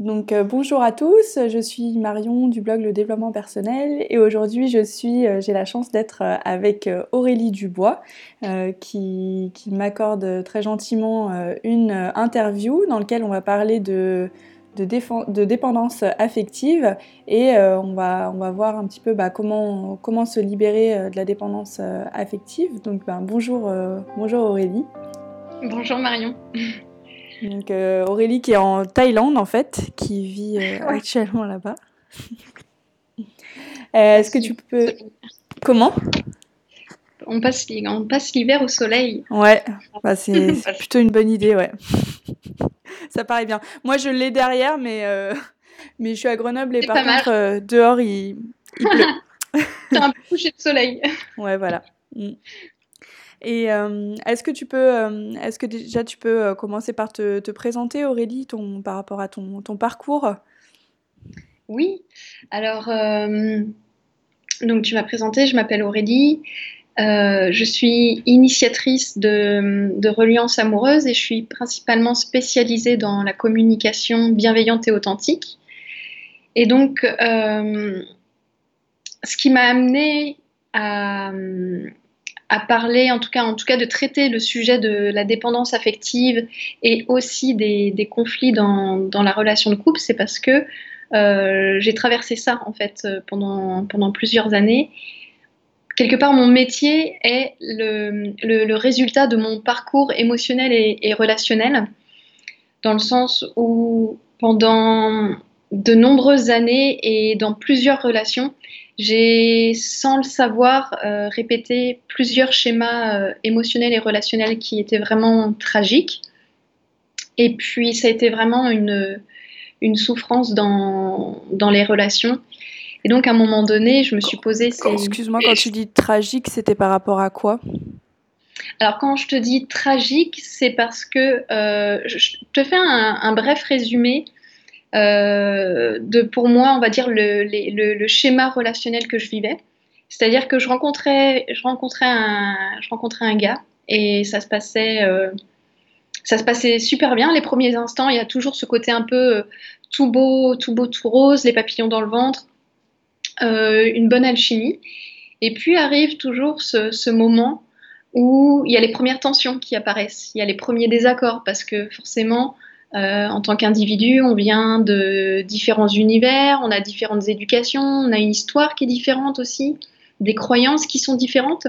Donc euh, bonjour à tous, je suis Marion du blog Le Développement Personnel et aujourd'hui je suis, euh, j'ai la chance d'être euh, avec Aurélie Dubois qui, m'accorde très gentiment une interview dans laquelle on va parler de, dépendance affective et on, va, voir un petit peu bah, comment, comment se libérer de la dépendance affective. Donc ben, bonjour, bonjour Aurélie. Bonjour Marion. Donc euh, Aurélie qui est en Thaïlande en fait, qui vit euh, actuellement là-bas. Euh, est-ce que tu peux... Comment on passe, on passe l'hiver au soleil. Ouais, bah, c'est plutôt une bonne idée, ouais. Ça paraît bien. Moi, je l'ai derrière, mais, mais je suis à Grenoble et par contre, dehors, il, il pleut. T'as un peu couché de soleil. Ouais, voilà. Mm. Et euh, est-ce que tu peux, euh, est-ce que déjà tu peux euh, commencer par te, présenter, Aurélie, par rapport à ton, parcours? Oui. Alors, donc tu m'as présenté, je m'appelle Aurélie. je suis initiatrice de, de reliance amoureuse et je suis principalement spécialisée dans la communication bienveillante et authentique. Et donc, ce qui m'a amené à, à parler, en tout cas, en tout cas, de traiter le sujet de la dépendance affective et aussi des, conflits dans, la relation de couple, c'est parce que euh, j'ai traversé ça en fait pendant, pendant plusieurs années. Quelque part, mon métier est le, résultat de mon parcours émotionnel et, relationnel, dans le sens où pendant de nombreuses années et dans plusieurs relations, j'ai, sans le savoir, euh, répété plusieurs schémas euh, émotionnels et relationnels qui étaient vraiment tragiques. Et puis, ça a été vraiment une, une souffrance dans, dans les relations. Et donc, à un moment donné, je me suis posé. Excuse-moi, quand tu dis tragique, c'était par rapport à quoi? Alors quand je te dis tragique, c'est parce que euh, je te fais un, un bref résumé euh, de, pour moi, on va dire, le, schéma relationnel que je vivais. C'est-à-dire que je rencontrais, je, rencontrais un, je rencontrais un gars et ça se passait, euh, ça se passait super bien. Les premiers instants, il y a toujours ce côté un peu euh, tout beau, tout beau, tout rose, les papillons dans le ventre, une bonne alchimie. Et puis arrive toujours ce, moment où il y a les premières tensions qui apparaissent, il y a les premiers désaccords parce que forcément, euh, en tant qu'individu, on vient de différents univers, on a différentes éducations, on a une histoire qui est différente aussi, des croyances qui sont différentes.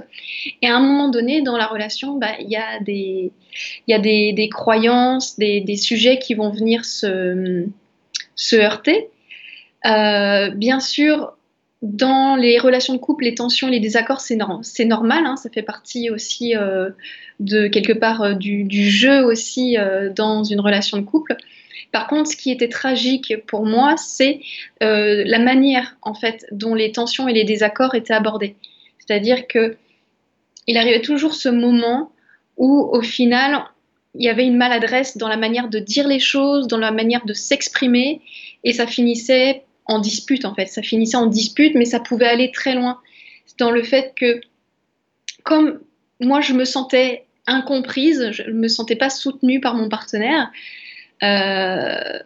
Et à un moment donné, dans la relation, bah, il y a, des, croyances, des, sujets qui vont venir se, se heurter. Euh, bien sûr, dans les relations de couple, les tensions, les désaccords, c'est normal, hein, ça fait partie aussi euh, de quelque part euh, du, jeu aussi euh, dans une relation de couple. Par contre, ce qui était tragique pour moi, c'est la manière en fait dont les tensions et les désaccords étaient abordés. C'est-à-dire que il arrivait toujours ce moment où, au final, il y avait une maladresse dans la manière de dire les choses, dans la manière de s'exprimer, et ça finissait en dispute en fait. Ça finissait en dispute, mais ça pouvait aller très loin dans le fait que, comme moi je me sentais incomprise, je ne me sentais pas soutenue par mon partenaire, euh,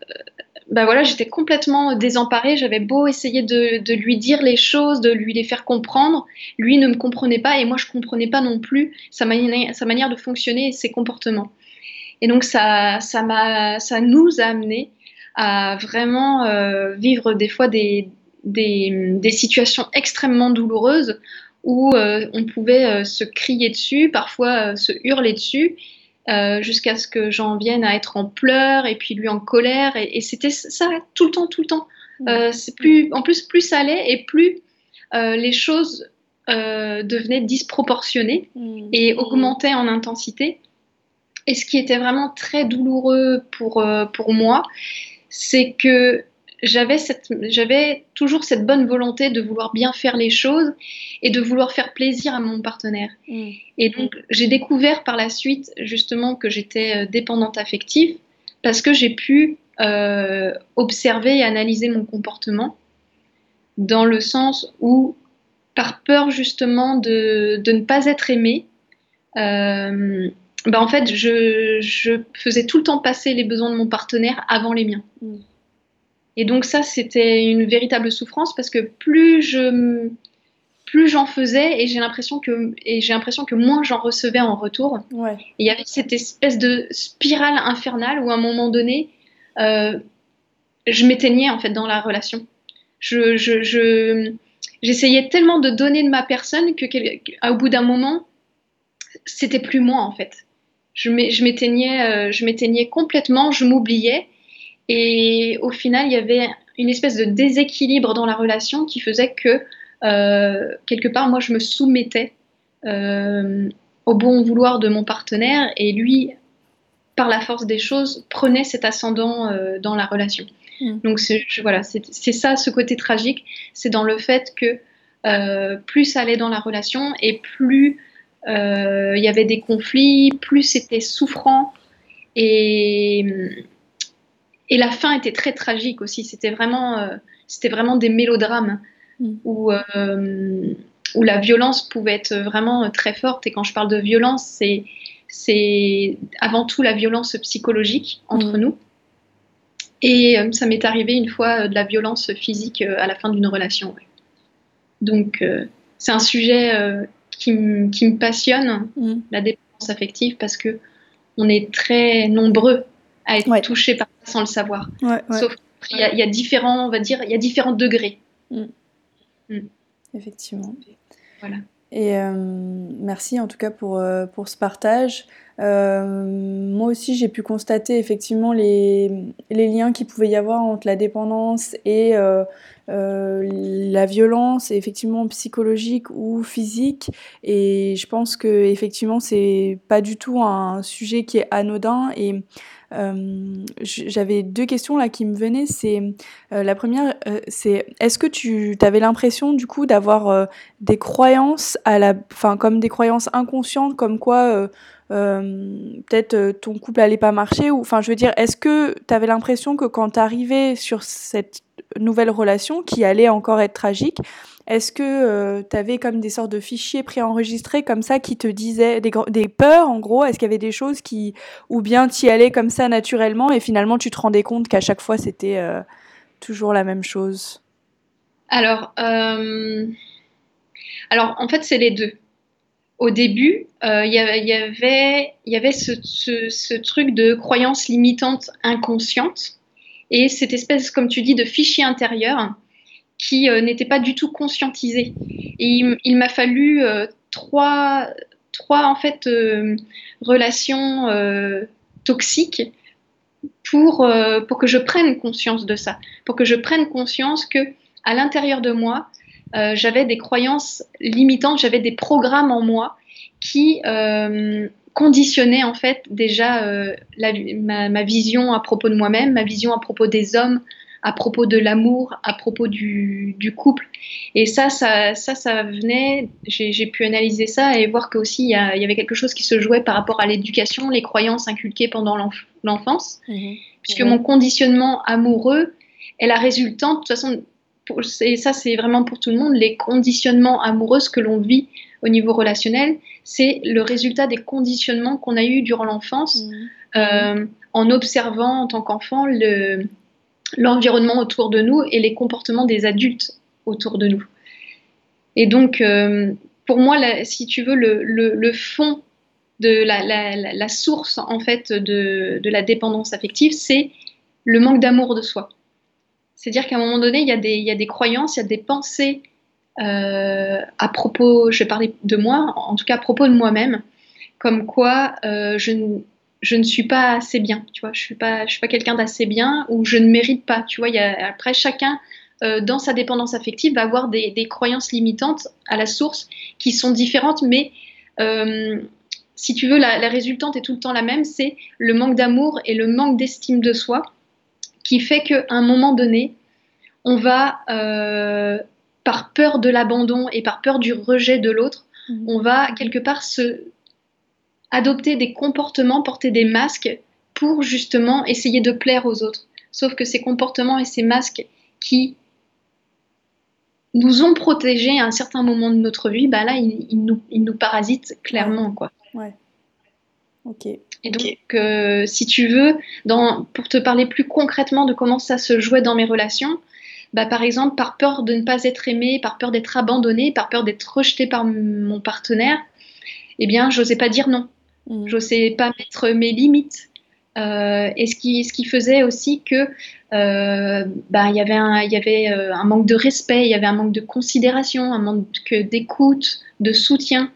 bah voilà, j'étais complètement désemparée. J'avais beau essayer de, lui dire les choses, de lui les faire comprendre, lui ne me comprenait pas et moi je comprenais pas non plus sa, manière de fonctionner et ses comportements. Et donc ça, ça, ça nous a amené à vraiment euh, vivre des fois des, des, situations extrêmement douloureuses où euh, on pouvait euh, se crier dessus, parfois se hurler dessus, jusqu'à ce que j'en vienne à être en pleurs et puis lui en colère. Et, c'était ça tout le temps, tout le temps. C'est plus, en plus, plus ça allait et plus les choses devenaient disproportionnées mmh. et augmentaient en intensité. Et ce qui était vraiment très douloureux pour, pour moi, c'est que j'avais j'avais toujours cette bonne volonté de vouloir bien faire les choses et de vouloir faire plaisir à mon partenaire. Mm. Et donc j'ai découvert par la suite justement que j'étais euh, dépendante affective parce que j'ai pu euh, observer et analyser mon comportement dans le sens où par peur justement de, ne pas être aimée, euh, bah, en fait, je, faisais tout le temps passer les besoins de mon partenaire avant les miens. Mm. Et donc ça, c'était une véritable souffrance parce que plus je plus j'en faisais et j'ai l'impression que et j'ai l'impression que moins j'en recevais en retour. Ouais. il y avait cette espèce de spirale infernale où à un moment donné, euh, je m'éteignais en fait dans la relation. Je, je, je- j'essayais tellement de donner de ma personne que au bout d'un moment, c'était plus moi en fait. Je m'éteignais, euh, je m'éteignais complètement, je m'oubliais et au final, il y avait une espèce de déséquilibre dans la relation qui faisait que euh, quelque part, moi, je me soumettais euh, au bon vouloir de mon partenaire et lui, par la force des choses, prenait cet ascendant euh, dans la relation. Mm. Donc je- voilà, c'est ça ce côté tragique, c'est dans le fait que plus ça allait dans la relation et plus il y avait des conflits, plus c'était souffrant et et la fin était très tragique aussi. C'était vraiment euh, c'était vraiment des mélodrames Mm. où euh, où la violence pouvait être vraiment très forte. Et quand je parle de violence, c'est c'est avant tout la violence psychologique entre Mm. nous. Et euh, ça m'est arrivé une fois euh, de la violence physique euh, à la fin d'une relation. ouais. Donc euh, c'est un sujet euh, qui, me passionne, Mm. la dépendance affective, parce que on est très nombreux à être Ouais. touchés par ça sans le savoir. Ouais, ouais, Sauf qu'il y, y a différents, on va dire, il y a différents degrés. effectivement. Voilà. Et euh, merci en tout cas pour, euh, pour ce partage. Euh, moi aussi, j'ai pu constater effectivement les, liens qu'il pouvait y avoir entre la dépendance et euh, euh, la violence, effectivement psychologique ou physique. Et je pense que effectivement, c'est pas du tout un sujet qui est anodin. Et j'avais deux questions là qui me venaient. C'est la première, c'est est-ce que tu avais l'impression du coup d'avoir des croyances à la, enfin comme des croyances inconscientes, comme quoi peut-être euh, ton couple allait pas marcher ou, enfin je veux dire, est-ce que tu avais l'impression que quand t'arrivais sur cette nouvelle relation qui allait encore être tragique, est-ce que tu avais comme des sortes de fichiers préenregistrés comme ça qui te disaient des, des peurs en gros? Est-ce qu'il y avait des choses qui, ou bien t'y allais comme ça naturellement et finalement tu te rendais compte qu'à chaque fois c'était euh, toujours la même chose? Alors, euh, alors en fait, c'est les deux. Au début, euh, il y avait, ce, truc de croyance limitante inconsciente et cette espèce, comme tu dis, de fichier intérieur qui euh, n'était pas du tout conscientisé. Et il, m'a fallu euh, trois, trois en fait relations toxiques pour, pour que je prenne conscience de ça, pour que je prenne conscience que à l'intérieur de moi, euh, j'avais des croyances limitantes, j'avais des programmes en moi qui euh, conditionnaient en fait déjà euh, la- ma, ma vision à propos de moi-même, ma vision à propos des hommes, à propos de l'amour, à propos du, du couple. Et ça, ça, ça, ça venait, j'ai pu analyser ça et voir qu'aussi il y, y avait quelque chose qui se jouait par rapport à l'éducation, les croyances inculquées pendant l'enf- l'enfance puisque Ouais. mon conditionnement amoureux est la résultante, de toute façon, pour- et ça c'est vraiment pour tout le monde, les conditionnements amoureux, que l'on vit au niveau relationnel, c'est le résultat des conditionnements qu'on a eus durant l'enfance, euh, en observant en tant qu'enfant le- l'environnement autour de nous et les comportements des adultes autour de nous. Et donc, euh, pour moi, la- si tu veux, le, le- le fond de la, la- la- la source en fait de, de la dépendance affective, c'est le manque d'amour de soi. C'est-à-dire qu'à un moment donné, il y, a des, croyances, il y a des pensées euh, à propos, je vais parler de moi, en tout cas à propos de moi-même, comme quoi euh, je, ne- ne suis pas assez bien, tu vois, je je suis pas quelqu'un d'assez bien ou je ne mérite pas, tu vois. Après, chacun euh, dans sa dépendance affective va avoir des, croyances limitantes à la source qui sont différentes, mais si tu veux, la résultante est tout le temps la même, c'est le manque d'amour et le manque d'estime de soi qui fait qu'à un moment donné, on va, euh, par peur de l'abandon et par peur du rejet de l'autre, Mhm. on va quelque part se adopter des comportements, porter des masques pour justement essayer de plaire aux autres. Sauf que ces comportements et ces masques qui nous ont protégés à un certain moment de notre vie, bah là, ils, ils nous, ils nous parasitent clairement, quoi. Et donc, euh, si tu veux, dans, pour te parler plus concrètement de comment ça se jouait dans mes relations, bah, par exemple, par peur de ne pas être aimée, par peur d'être abandonnée, par peur d'être rejetée par mon partenaire, eh bien, j'osais pas dire non. Mm. J'osais pas mettre mes limites. Euh, et ce qui, ce qui faisait aussi que euh, bah, y avait, un, y avait euh, un manque de respect, il y avait un manque de considération, un manque d'écoute, de soutien.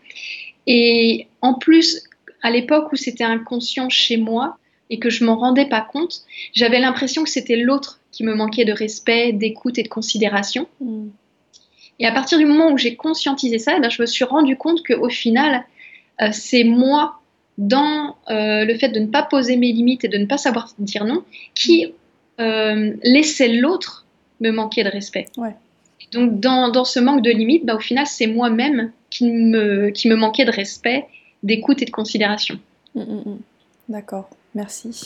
Et en plus, à l'époque où c'était inconscient chez moi et que je m'en rendais pas compte, j'avais l'impression que c'était l'autre qui me manquait de respect, d'écoute et de considération. Mm. Et à partir du moment où j'ai conscientisé ça, eh ben, je me suis rendu compte qu'au final, euh, c'est moi, dans euh, le fait de ne pas poser mes limites et de ne pas savoir dire non, qui euh, laissait l'autre me manquer de respect. Donc dans, ce manque de limites, bah, au final, c'est moi-même qui me, qui me manquait de respect, d'écoute et de considération. Mm, mm, mm. D'accord, merci.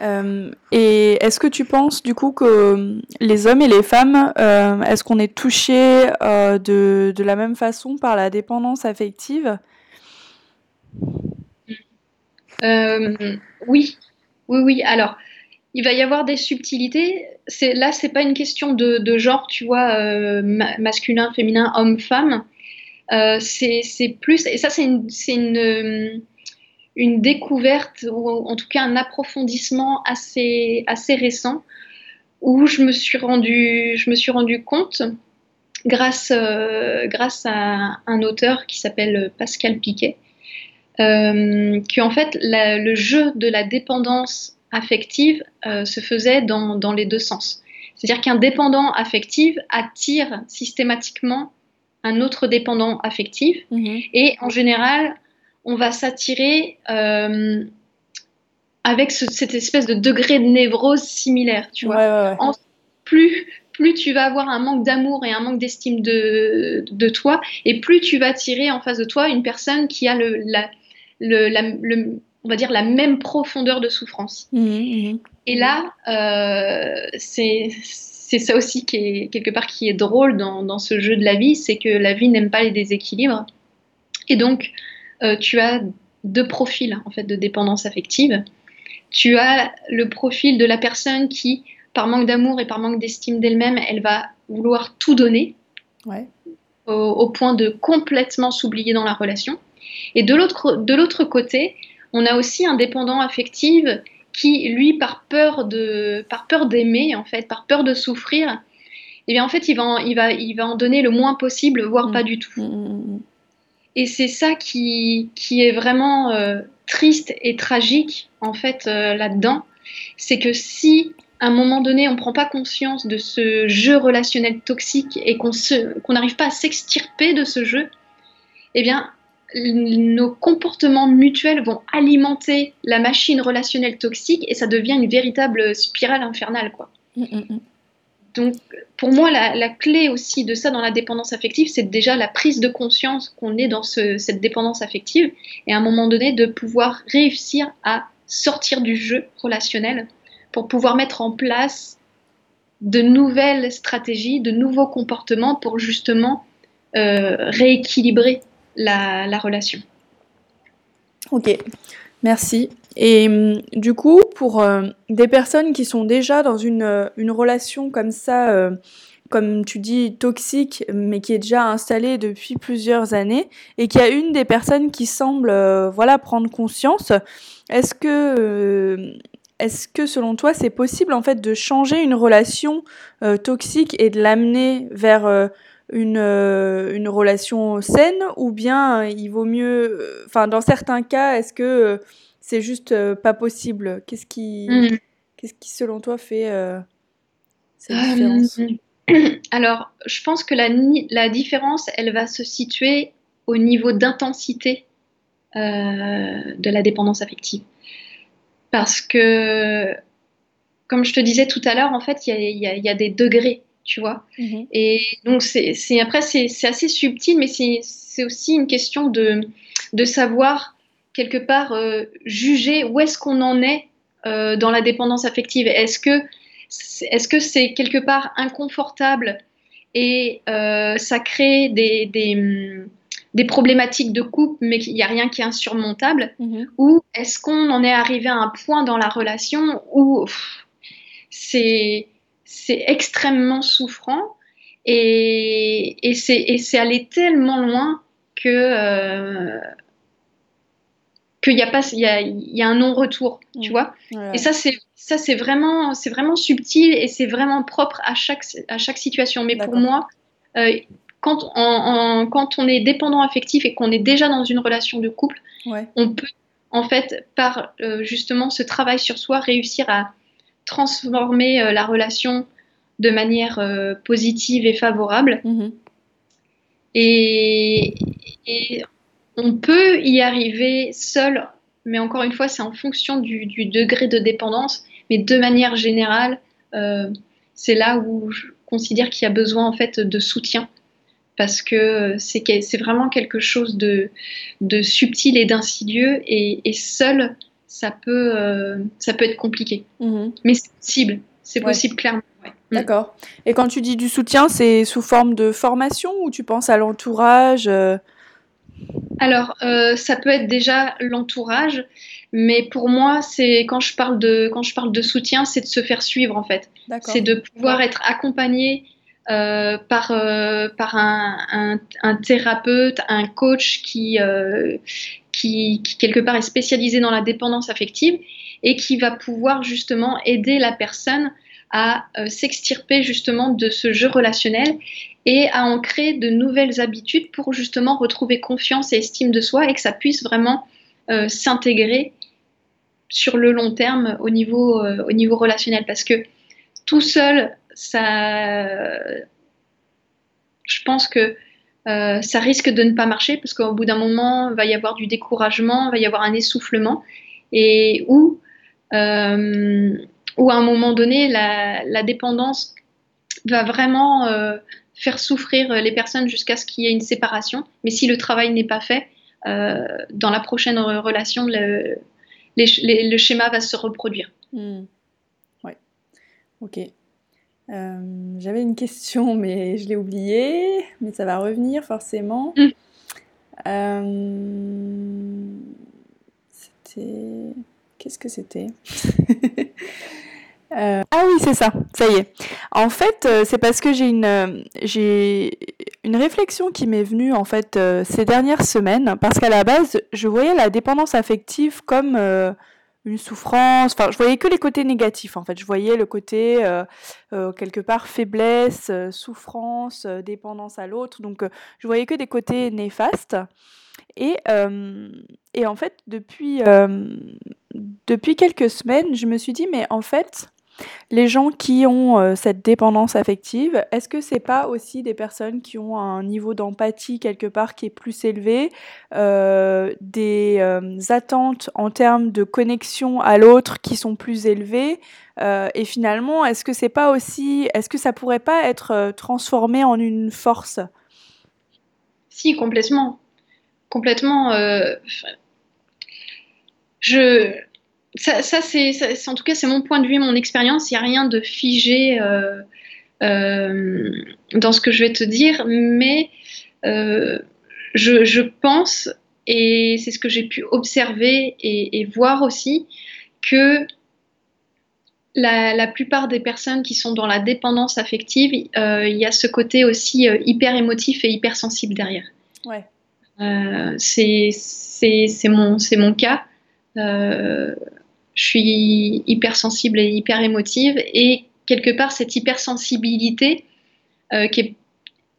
et est-ce que tu penses du coup que les hommes et les femmes, est-ce qu'on est touchés de, de, la même façon par la dépendance affective? Euh, oui, oui, oui. Alors, il va y avoir des subtilités. C'est là, c'est pas une question de, genre, tu vois, euh, masculin, féminin, homme, femme. Euh, c'est plus, et ça, c'est une, une, découverte ou en tout cas un approfondissement assez, assez récent où je me suis rendu, je me suis rendu compte grâce, grâce à un auteur qui s'appelle Pascal Piquet, euh, en fait le jeu de la dépendance affective euh, se faisait dans, dans, les deux sens. C'est-à-dire qu'un dépendant affectif attire systématiquement un autre dépendant affectif mhm. et en général on va s'attirer euh, avec cette espèce de degré de névrose similaire, tu vois. plus, plus tu vas avoir un manque d'amour et un manque d'estime de, de, toi, et plus tu vas attirer en face de toi une personne qui a le, la, le, on va dire la même profondeur de souffrance. Mmh, mmh. Et là, euh, c'est ça aussi qui est quelque part qui est drôle dans, ce jeu de la vie, c'est que la vie n'aime pas les déséquilibres. Et donc, euh, tu as deux profils en fait de dépendance affective. Tu as le profil de la personne qui, par manque d'amour et par manque d'estime d'elle-même, elle va vouloir tout donner, au, point de complètement s'oublier dans la relation. Et de l'autre côté, on a aussi un dépendant affectif qui, lui, par peur de, par peur d'aimer, en fait, par peur de souffrir, eh bien, en fait, il va en, il va, il va en donner le moins possible, voire pas du tout. Mm, mm, mm, et c'est ça qui, qui est vraiment euh, triste et tragique, en fait, euh, là-dedans. C'est que si, à un moment donné, on ne prend pas conscience de ce jeu relationnel toxique et qu'on n'arrive pas à s'extirper de ce jeu, eh bien, nos comportements mutuels vont alimenter la machine relationnelle toxique et ça devient une véritable spirale infernale. Quoi. Mm, mm, mm. Donc, pour moi, la, clé aussi de ça dans la dépendance affective, c'est déjà la prise de conscience qu'on est dans cette dépendance affective et à un moment donné de pouvoir réussir à sortir du jeu relationnel pour pouvoir mettre en place de nouvelles stratégies, de nouveaux comportements pour justement euh, rééquilibrer la, relation. Ok, merci. Et hum, du coup, pour euh, des personnes qui sont déjà dans une, euh, une relation comme ça, euh, comme tu dis, toxique, mais qui est déjà installée depuis plusieurs années, et qu'il y a une des personnes qui semble voilà, prendre conscience, est-ce que, est-ce que selon toi, c'est possible en fait de changer une relation toxique et de l'amener vers une, euh, une relation saine ou bien euh, il vaut mieux. Euh, enfin, dans certains cas, est-ce que c'est juste pas possible? Qu'est-ce qui, mmh. qu'est-ce qui, selon toi, fait cette différence? Alors, je pense que la, la, différence, elle va se situer au niveau d'intensité de la dépendance affective. Parce que, comme je te disais tout à l'heure, en fait, il y, y a, des degrés tu vois. Mhm. Et donc, c'est, après, c'est, assez subtil, mais c'est, aussi une question de, de savoir, quelque part, euh, juger où est-ce qu'on en est euh, dans la dépendance affective. Est-ce que, est-ce que c'est quelque part inconfortable et euh, ça crée des, des, des problématiques de couple, mais qu'il n'y a rien qui est insurmontable, mhm. ou est-ce qu'on en est arrivé à un point dans la relation où c'est extrêmement souffrant et, et c'est allé tellement loin que euh, qu'il y a pas il y a, y a un non-retour, tu vois. Et ça c'est ça c'est vraiment c'est vraiment subtil et c'est vraiment propre à chaque à chaque situation. Mais pour moi, euh, quand, quand on est dépendant affectif et qu'on est déjà dans une relation de couple, on peut, en fait, par euh, justement ce travail sur soi, réussir à transformer euh, la relation de manière euh, positive et favorable. Mhm. Et, on peut y arriver seul, mais encore une fois, c'est en fonction du, degré de dépendance. Mais de manière générale, c'est là où je considère qu'il y a besoin en fait de soutien parce que c'est vraiment quelque chose de, subtil et d'insidieux et, seul, ça peut, euh, ça peut être compliqué. Mhm. Mais c'est possible, c'est possible clairement. Mm. D'accord. Et quand tu dis du soutien, c'est sous forme de formation ou tu penses à l'entourage euh? Alors, euh, ça peut être déjà l'entourage, mais pour moi, c'est quand je parle de quand je parle de soutien, c'est de se faire suivre en fait. C'est de pouvoir être accompagné euh, par, euh, par un, un, thérapeute, un coach qui, euh, qui, quelque part est spécialisé dans la dépendance affective et qui va pouvoir justement aider la personne à s'extirper justement de ce jeu relationnel et à en créer de nouvelles habitudes pour justement retrouver confiance et estime de soi et que ça puisse vraiment s'intégrer sur le long terme au niveau, au niveau relationnel. Parce que tout seul, ça, je pense que euh, ça risque de ne pas marcher parce qu'au bout d'un moment, il va y avoir du découragement, il va y avoir un essoufflement et où, euh, à un moment donné, la, dépendance va vraiment euh, faire souffrir les personnes jusqu'à ce qu'il y ait une séparation. Mais si le travail n'est pas fait, dans la prochaine relation, le, schéma va se reproduire. Hmm. Oui. Ok. Euh, j'avais une question, mais je l'ai oubliée, mais ça va revenir forcément. Mm. Euh, c'était. Qu'est-ce que c'était euh, Ah oui, c'est ça, ça y est. En fait, c'est parce que j'ai une, j'ai une réflexion qui m'est venue en fait ces dernières semaines, parce qu'à la base, je voyais la dépendance affective comme une souffrance. Enfin, je voyais que les côtés négatifs. En fait, je voyais le côté euh, euh, quelque part faiblesse, euh, souffrance, dépendance à l'autre. Donc, je voyais que des côtés néfastes. Et, et en fait, depuis, depuis quelques semaines, je me suis dit, mais en fait, les gens qui ont euh, cette dépendance affective, est-ce que c'est pas aussi des personnes qui ont un niveau d'empathie quelque part qui est plus élevé, euh, des euh, attentes en termes de connexion à l'autre qui sont plus élevées et finalement, est-ce que c'est pas aussi, est-ce que ça pourrait pas être transformé en une force? Si, complètement, complètement. je ça, c'est, en tout cas, c'est mon point de vue, mon expérience. Il n'y a rien de figé euh, euh, dans ce que je vais te dire, mais euh, je, pense, et c'est ce que j'ai pu observer et, voir aussi, que la, plupart des personnes qui sont dans la dépendance affective, il y a ce côté aussi hyper émotif et hyper sensible derrière. Ouais. c'est, c'est, mon, mon cas je suis hypersensible et hyper émotive et quelque part cette hypersensibilité euh, qui, est,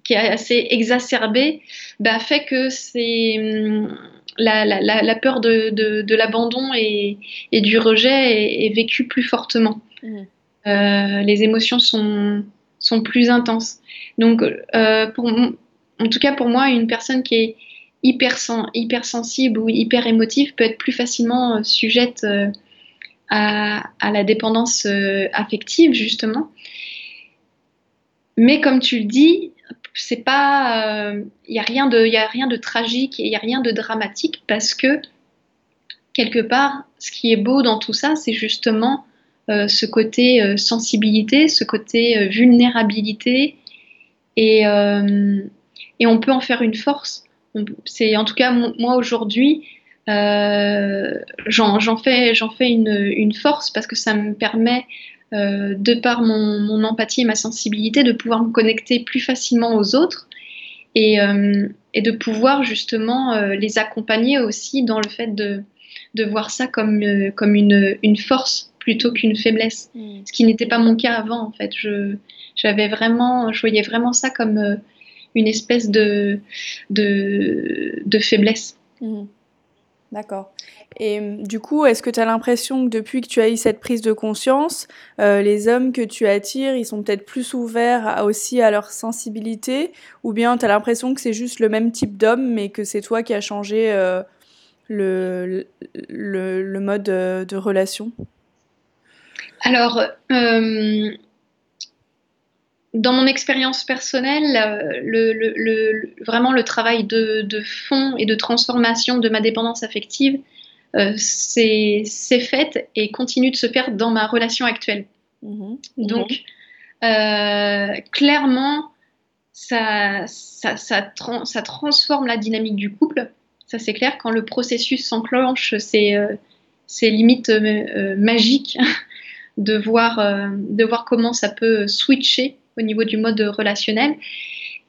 qui, est, assez exacerbée bah, fait que c'est hum, la, la, la, peur de, de, l'abandon et, et, du rejet est, vécue plus fortement. Mmh. Euh, les émotions sont, sont plus intenses. Donc, euh, pour, en tout cas pour moi, une personne qui est hyper, hypersensible ou hyper émotive peut être plus facilement sujette à, la dépendance euh, affective, justement. Mais comme tu le dis, c'est pas, il euh, n'y a rien de, a rien de tragique et il n'y a rien de dramatique parce que quelque part, ce qui est beau dans tout ça, c'est justement euh, ce côté sensibilité, ce côté vulnérabilité, et, et, on peut en faire une force c'est en tout cas moi aujourd'hui, j'en fais, fais une, une, force parce que ça me permet, de par mon, mon, empathie et ma sensibilité, de pouvoir me connecter plus facilement aux autres et, et de pouvoir justement les accompagner aussi dans le fait de, de voir ça comme, comme une, une force plutôt qu'une faiblesse, mm. ce qui n'était pas mon cas avant en fait. Je, j'avais vraiment, je voyais vraiment ça comme euh, une espèce de, de, de faiblesse. Mm. D'accord. Et mm, du coup, est-ce que tu as l'impression que depuis que tu as eu cette prise de conscience, euh, les hommes que tu attires, ils sont peut-être plus ouverts aussi à leur sensibilité? Ou bien tu as l'impression que c'est juste le même type d'homme, mais que c'est toi qui as changé euh, le, le, mode de relation? Alors, euh, dans mon expérience personnelle, euh, le, vraiment le travail de, fond et de transformation de ma dépendance affective euh, s'est fait et continue de se faire dans ma relation actuelle. Mhm. Donc, clairement, ça, ça, ça, transforme la dynamique du couple. Ça, c'est clair. Quand le processus s'enclenche, c'est limite magique. de voir, euh, de voir comment ça peut switcher au niveau du mode relationnel.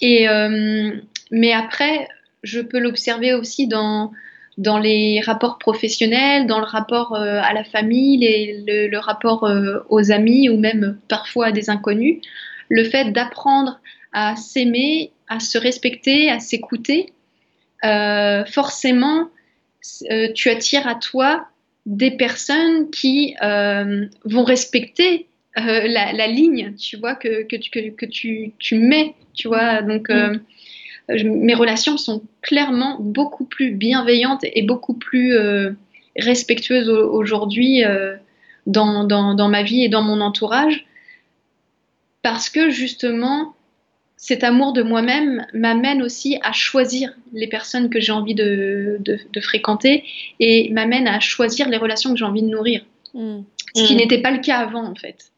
Et, euh, mais après, je peux l'observer aussi dans, dans les rapports professionnels, dans le rapport euh, à la famille, les, le, rapport aux amis ou même parfois à des inconnus. Le fait d'apprendre à s'aimer, à se respecter, à s'écouter, forcément, tu attires à toi des personnes qui euh, vont respecter euh, la, ligne, tu vois, que, que, que, tu, tu, mets, tu vois. Donc, euh, mes relations sont clairement beaucoup plus bienveillantes et beaucoup plus respectueuses aujourd'hui dans, dans, dans, ma vie et dans mon entourage, parce que justement, cet amour de moi-même m'amène aussi à choisir les personnes que j'ai envie de, fréquenter et m'amène à choisir les relations que j'ai envie de nourrir. Mm. Ce qui mm. n'était pas le cas avant, en fait.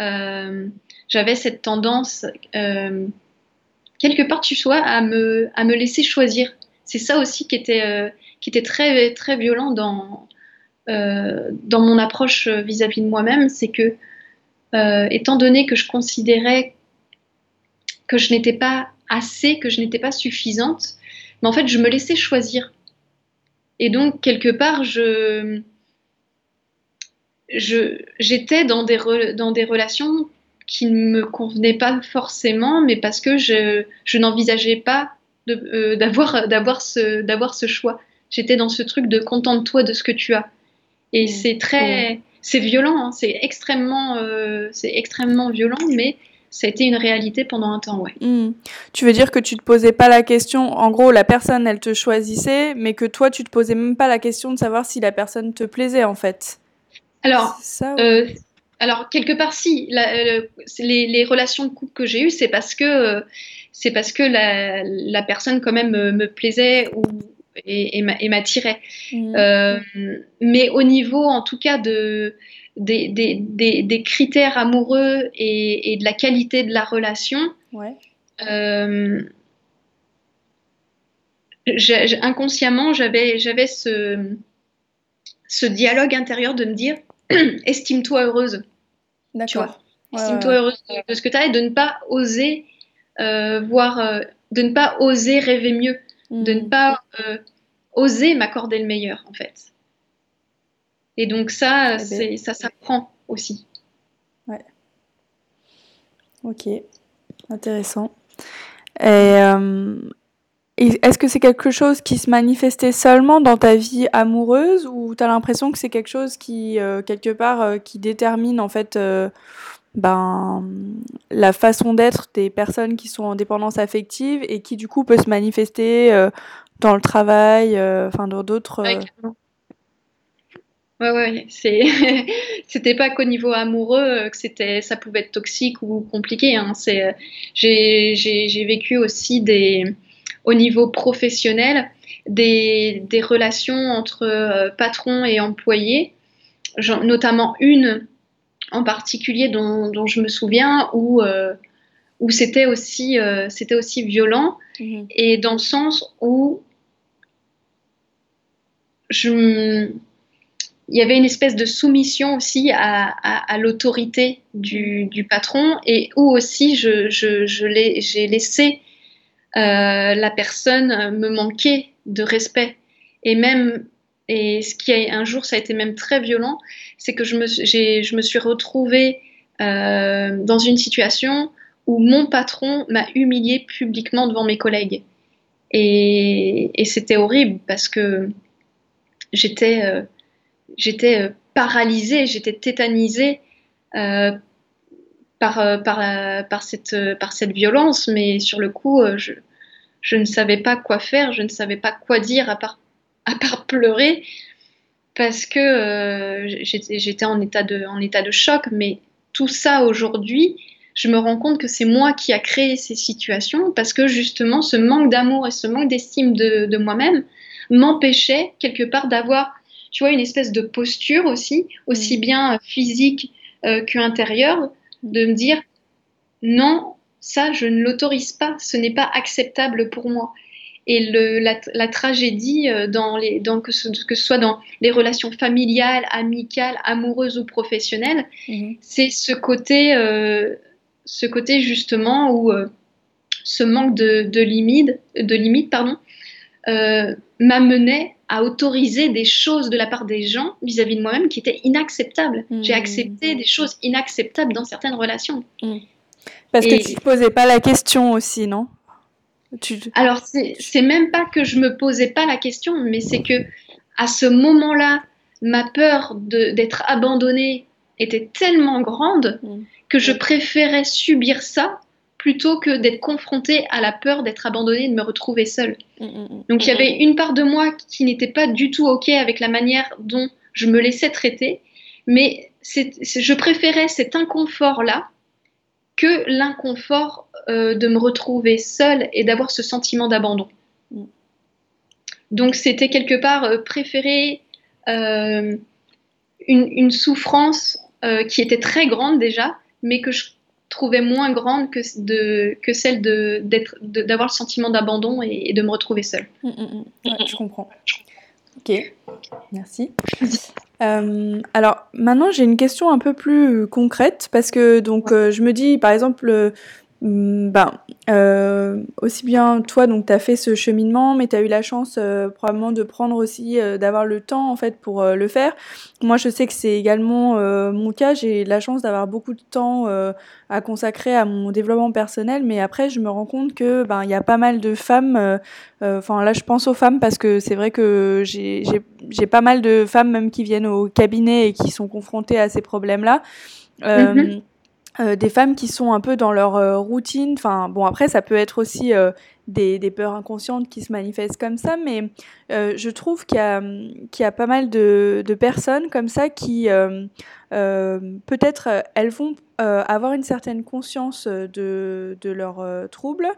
Euh, j'avais cette tendance, euh, quelque part, tu sois, à me, à me laisser choisir. C'est ça aussi qui était, euh, qui était très, très violent dans, dans mon approche vis-à-vis -vis de moi-même. C'est que, étant donné que je considérais que je n'étais pas assez, que je n'étais pas suffisante. Mais en fait, je me laissais choisir. Et donc, quelque part, je, j'étais dans des, dans des relations qui ne me convenaient pas forcément, mais parce que je, je n'envisageais pas euh, d'avoir, d'avoir, ce, d'avoir ce choix. J'étais dans ce truc de contente-toi de ce que tu as. Et mmh. c'est très, c'est violent, hein. c'est extrêmement, euh, c'est extrêmement violent, mais ça a été une réalité pendant un temps, ouais. Hmm. Tu veux dire que tu te posais pas la question, en gros, la personne, elle te choisissait, mais que toi, tu te posais même pas la question de savoir si la personne te plaisait, en fait. Alors, euh, alors quelque part, si. Euh, les, relations de couple que j'ai eues, c'est parce que, euh, c'est parce que la, personne, quand même, me, plaisait ou, et, et m'attirait. Hmm. mais au niveau, en tout cas, de des, critères amoureux et, de la qualité de la relation, euh, inconsciemment, j'avais, j'avais ce, ce dialogue intérieur de me dire estime-toi heureuse. D'accord. Estime-toi heureuse de, ce que tu as et de ne pas oser euh, voir, euh, de ne pas oser rêver mieux, de ne hmm. pas oser m'accorder le meilleur en fait. Et donc ça, eh ben. ça s'apprend aussi. Ouais. Ok, intéressant. Euh, et est-ce que c'est quelque chose qui se manifestait seulement dans ta vie amoureuse ou tu as l'impression que c'est quelque chose qui, euh, quelque part, euh, qui détermine en fait ben, la façon d'être des personnes qui sont en dépendance affective et qui du coup peut se manifester dans le travail, enfin dans d'autres... Ouais, ouais, c'était pas qu'au niveau amoureux euh, que c'était, ça pouvait être toxique ou compliqué. Hein. Euh, j'ai vécu aussi des, au niveau professionnel, des, des relations entre euh, patron et employé, notamment une en particulier dont, dont, je me souviens où, où c'était aussi, c'était aussi violent, mhm. et dans le sens où je, il y avait une espèce de soumission aussi à, l'autorité du, patron et où aussi je, j'ai laissé euh, la personne me manquer de respect. Et même, et ce qui un jour ça a été même très violent, c'est que je me, je me suis retrouvée euh, dans une situation où mon patron m'a humiliée publiquement devant mes collègues. Et, et c'était horrible parce que j'étais euh, j'étais paralysée, j'étais tétanisée euh, par, euh, par, cette, par cette violence, mais sur le coup, je, je, ne savais pas quoi faire, je ne savais pas quoi dire à part, à part pleurer, parce que j'étais en, état de, en état de choc, mais tout ça aujourd'hui, je me rends compte que c'est moi qui a créé ces situations, parce que justement, ce manque d'amour et ce manque d'estime de, de moi-même m'empêchait quelque part d'avoir tu vois, une espèce de posture aussi, aussi mm. bien physique euh, qu'intérieure, de me dire non, ça, je ne l'autorise pas, ce n'est pas acceptable pour moi. Et le, la, tragédie, euh, dans les, dans, que, ce, que, ce, soit dans les relations familiales, amicales, amoureuses ou professionnelles, mm-hmm. c'est ce côté, euh, ce côté justement où ce manque de, de limites, de limite, pardon, m'amenait à autoriser des choses de la part des gens vis-à-vis de moi-même qui étaient inacceptables. J'ai mmh. accepté des choses inacceptables dans certaines relations. Mmh. Parce que tu ne posais pas la question aussi, non? Tu... Alors, c'est même pas que je me posais pas la question, mais c'est que à ce moment-là, ma peur d'être abandonnée était tellement grande mmh. que je préférais subir ça plutôt que d'être confrontée à la peur d'être abandonnée, de me retrouver seule. Mm, mm, mm. Donc il y avait une part de moi qui n'était pas du tout OK avec la manière dont je me laissais traiter, mais je préférais cet inconfort-là que l'inconfort euh, de me retrouver seule et d'avoir ce sentiment d'abandon. Donc c'était quelque part euh, préférer euh, une, souffrance qui était très grande déjà, mais que je trouvais moins grande que, de, que celle d'avoir le sentiment d'abandon et, de me retrouver seule. Mm, mm, mm. je comprends. Ok, merci. Euh, alors maintenant j'ai une question un peu plus concrète parce que donc euh, je me dis par exemple Mm, ben, euh, aussi bien toi, donc tu as fait ce cheminement, mais tu as eu la chance euh, probablement de prendre aussi, euh, d'avoir le temps en fait pour le faire. Moi, je sais que c'est également mon cas. J'ai la chance d'avoir beaucoup de temps à consacrer à mon développement personnel, mais après, je me rends compte que ben il y a pas mal de femmes. Enfin, là, je pense aux femmes parce que c'est vrai que j'ai pas mal de femmes même qui viennent au cabinet et qui sont confrontées à ces problèmes-là. Mm-hmm. Euh, des femmes qui sont un peu dans leur euh, routine. Enfin, bon, après, ça peut être aussi euh, des, des, peurs inconscientes qui se manifestent comme ça, mais je trouve qu'il y, y, a pas mal de, de, personnes comme ça qui, peut-être, elles vont avoir une certaine conscience de, de leurs troubles.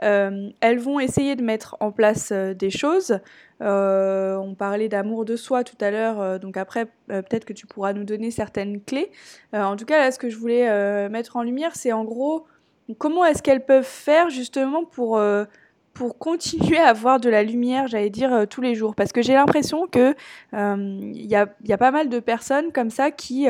Elles vont essayer de mettre en place des choses. Euh, on parlait d'amour de soi tout à l'heure, euh, donc après, euh, peut-être que tu pourras nous donner certaines clés. en tout cas, là, ce que je voulais mettre en lumière, c'est en gros, comment est-ce qu'elles peuvent faire justement pour pour continuer à avoir de la lumière, j'allais dire, tous les jours. Parce que j'ai l'impression que il y, a, y, a, pas mal de personnes comme ça qui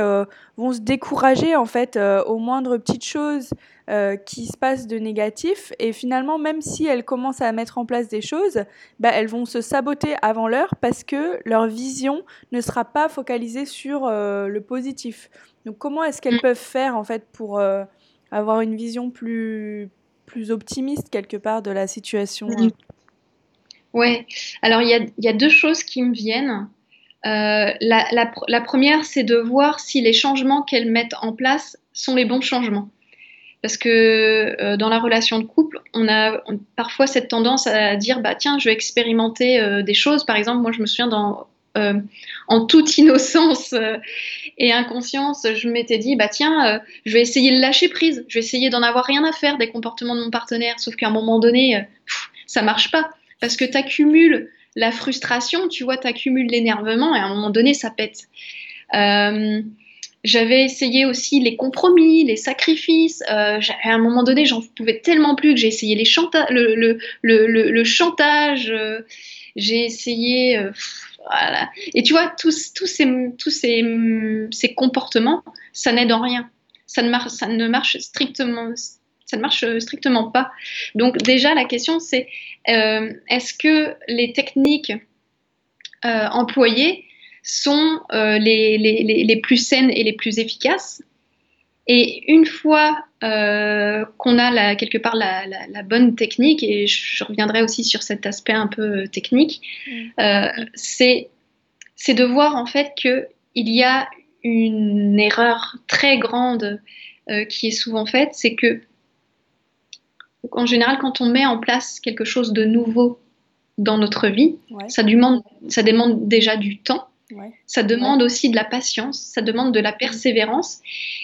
vont se décourager en fait aux moindres petites choses euh, qui se passe de négatif. Et finalement, même si elles commencent à mettre en place des choses, bah, elles vont se saboter avant l'heure parce que leur vision ne sera pas focalisée sur euh, le positif. Donc comment est-ce qu'elles peuvent faire en fait pour euh, avoir une vision plus, plus optimiste quelque part de la situation Ouais, alors il y a, deux choses qui me viennent. la, la, première, c'est de voir si les changements qu'elles mettent en place sont les bons changements. Parce que euh, dans la relation de couple, on a parfois cette tendance à dire bah tiens, je vais expérimenter euh, des choses. Par exemple, moi je me souviens dans euh, en toute innocence et inconscience, je m'étais dit bah tiens, je vais essayer de lâcher prise, je vais essayer d'en avoir rien à faire des comportements de mon partenaire. Sauf qu'à un moment donné, ça marche pas parce que tu accumules la frustration, tu vois, tu accumules l'énervement et à un moment donné, ça pète j'avais essayé aussi les compromis, les sacrifices. Euh, à un moment donné, j'en pouvais tellement plus que j'ai essayé les chanta le, chantage. Euh, j'ai essayé. Euh, Et tu vois, tous, tous, ces, tous ces, ces comportements, ça n'aide en rien. Ça ne, marche, ça ne marche strictement ça ne marche strictement pas. Donc déjà, la question c'est est-ce que les techniques employées sont euh, les, les, les, plus saines et les plus efficaces? Et une fois euh, qu'on a la, quelque part la, la, bonne technique, et je, reviendrai aussi sur cet aspect un peu technique, mm. euh, c'est de voir en fait qu'il y a une erreur très grande euh, qui est souvent faite, c'est que en général, quand on met en place quelque chose de nouveau dans notre vie, ça, demande, ça demande déjà du temps. Ça demande aussi de la patience, ça demande de la persévérance.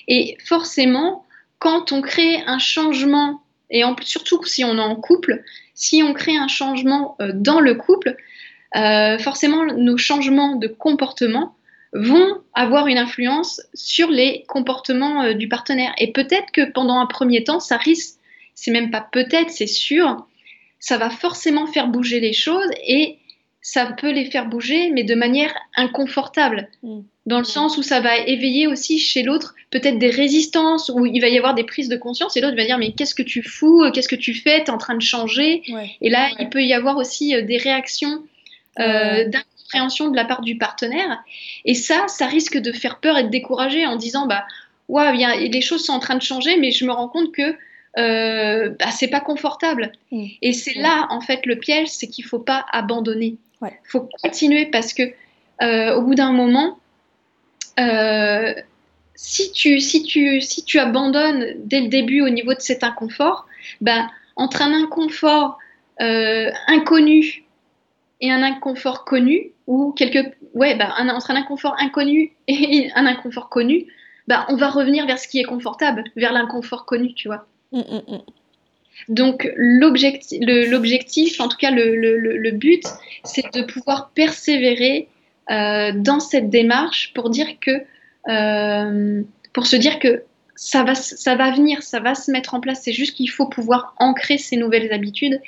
Et forcément, quand on crée un changement, et surtout si on est en couple, si on crée un changement euh, dans le couple, euh, forcément, nos changements de comportement vont avoir une influence sur les comportements euh, du partenaire. Et peut-être que pendant un premier temps, ça risque, c'est même pas peut-être, c'est sûr, ça va forcément faire bouger les choses et ça peut les faire bouger, mais de manière inconfortable. Mm. Dans le sens où ça va éveiller aussi chez l'autre peut-être des résistances, où il va y avoir des prises de conscience, et l'autre va dire Mais qu'est-ce que tu fous Qu'est-ce que tu fais Tu es en train de changer. Et là, il peut y avoir aussi euh, des réactions euh, d'incompréhension de la part du partenaire. Et ça, ça risque de faire peur et de décourager en disant Bah, ouais, les choses sont en train de changer, mais je me rends compte que euh, bah, c'est pas confortable. Mm. Et c'est là, en fait, le piège, c'est qu'il faut pas abandonner. Il faut continuer parce que euh, au bout d'un moment, euh, si, tu, si, tu, si tu abandonnes dès le début au niveau de cet inconfort, ben, entre un inconfort euh, inconnu et un inconfort connu, ou quelque, ouais, ben, entre un inconfort inconnu et un inconfort connu, ben, on va revenir vers ce qui est confortable, vers l'inconfort connu, tu vois. Mmh, mmh, mmh. Donc l'objectif, en tout cas le, but, c'est de pouvoir persévérer euh, dans cette démarche pour euh, se dire que ça va, ça va venir, ça va se mettre en place. C'est juste qu'il faut pouvoir ancrer ces nouvelles habitudes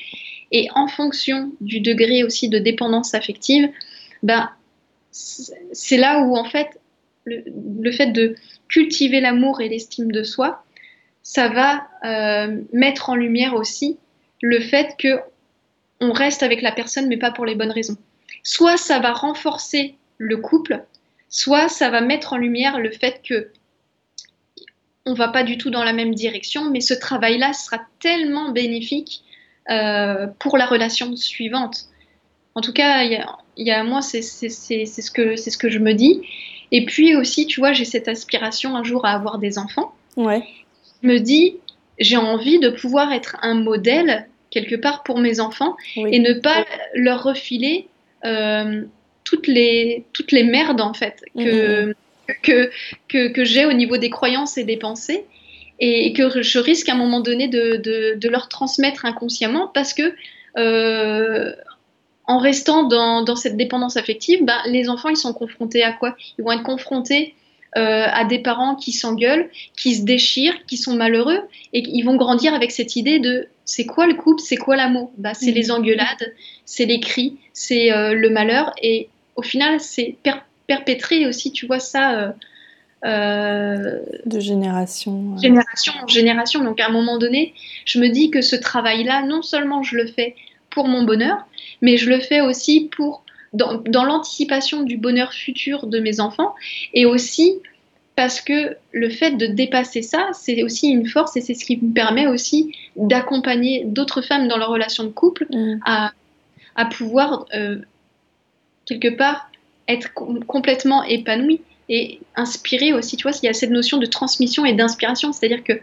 et en fonction du degré aussi de dépendance affective, ben, c'est là où en fait le fait de cultiver l'amour et l'estime de soi, ça va euh, mettre en lumière aussi le fait que on reste avec la personne, mais pas pour les bonnes raisons. Soit ça va renforcer le couple, soit ça va mettre en lumière le fait que on va pas du tout dans la même direction, mais ce travail-là sera tellement bénéfique euh, pour la relation suivante. En tout cas, il y, moi, c'est ce, que, ce que je me dis. Et puis aussi, tu vois, j'ai cette aspiration un jour à avoir des enfants. Ouais me dis, j'ai envie de pouvoir être un modèle quelque part pour mes enfants et ne pas leur refiler euh, toutes, les, toutes les merdes en fait que, que, que, que j'ai au niveau des croyances et des pensées et, que je risque à un moment donné de, de, leur transmettre inconsciemment parce que euh, en restant dans, dans, cette dépendance affective, ben, les enfants ils sont confrontés à quoi? Ils vont être confrontés euh, à des parents qui s'engueulent, qui se déchirent, qui sont malheureux, et ils vont grandir avec cette idée de c'est quoi le couple, c'est quoi l'amour? Bah, C'est les mhm. engueulades, c'est les cris, c'est euh, le malheur, et au final, c'est perpétré aussi, tu vois ça. Euh, de génération. Génération en génération. Donc à un moment donné, je me dis que ce travail-là, non seulement je le fais pour mon bonheur, mais je le fais aussi pour dans, l'anticipation du bonheur futur de mes enfants et aussi parce que le fait de dépasser ça, c'est aussi une force et c'est ce qui me permet aussi d'accompagner d'autres femmes dans leur relation de couple mm. à, à, pouvoir euh, quelque part être complètement épanouie et inspirer aussi. Tu vois, il y a cette notion de transmission et d'inspiration, c'est-à-dire que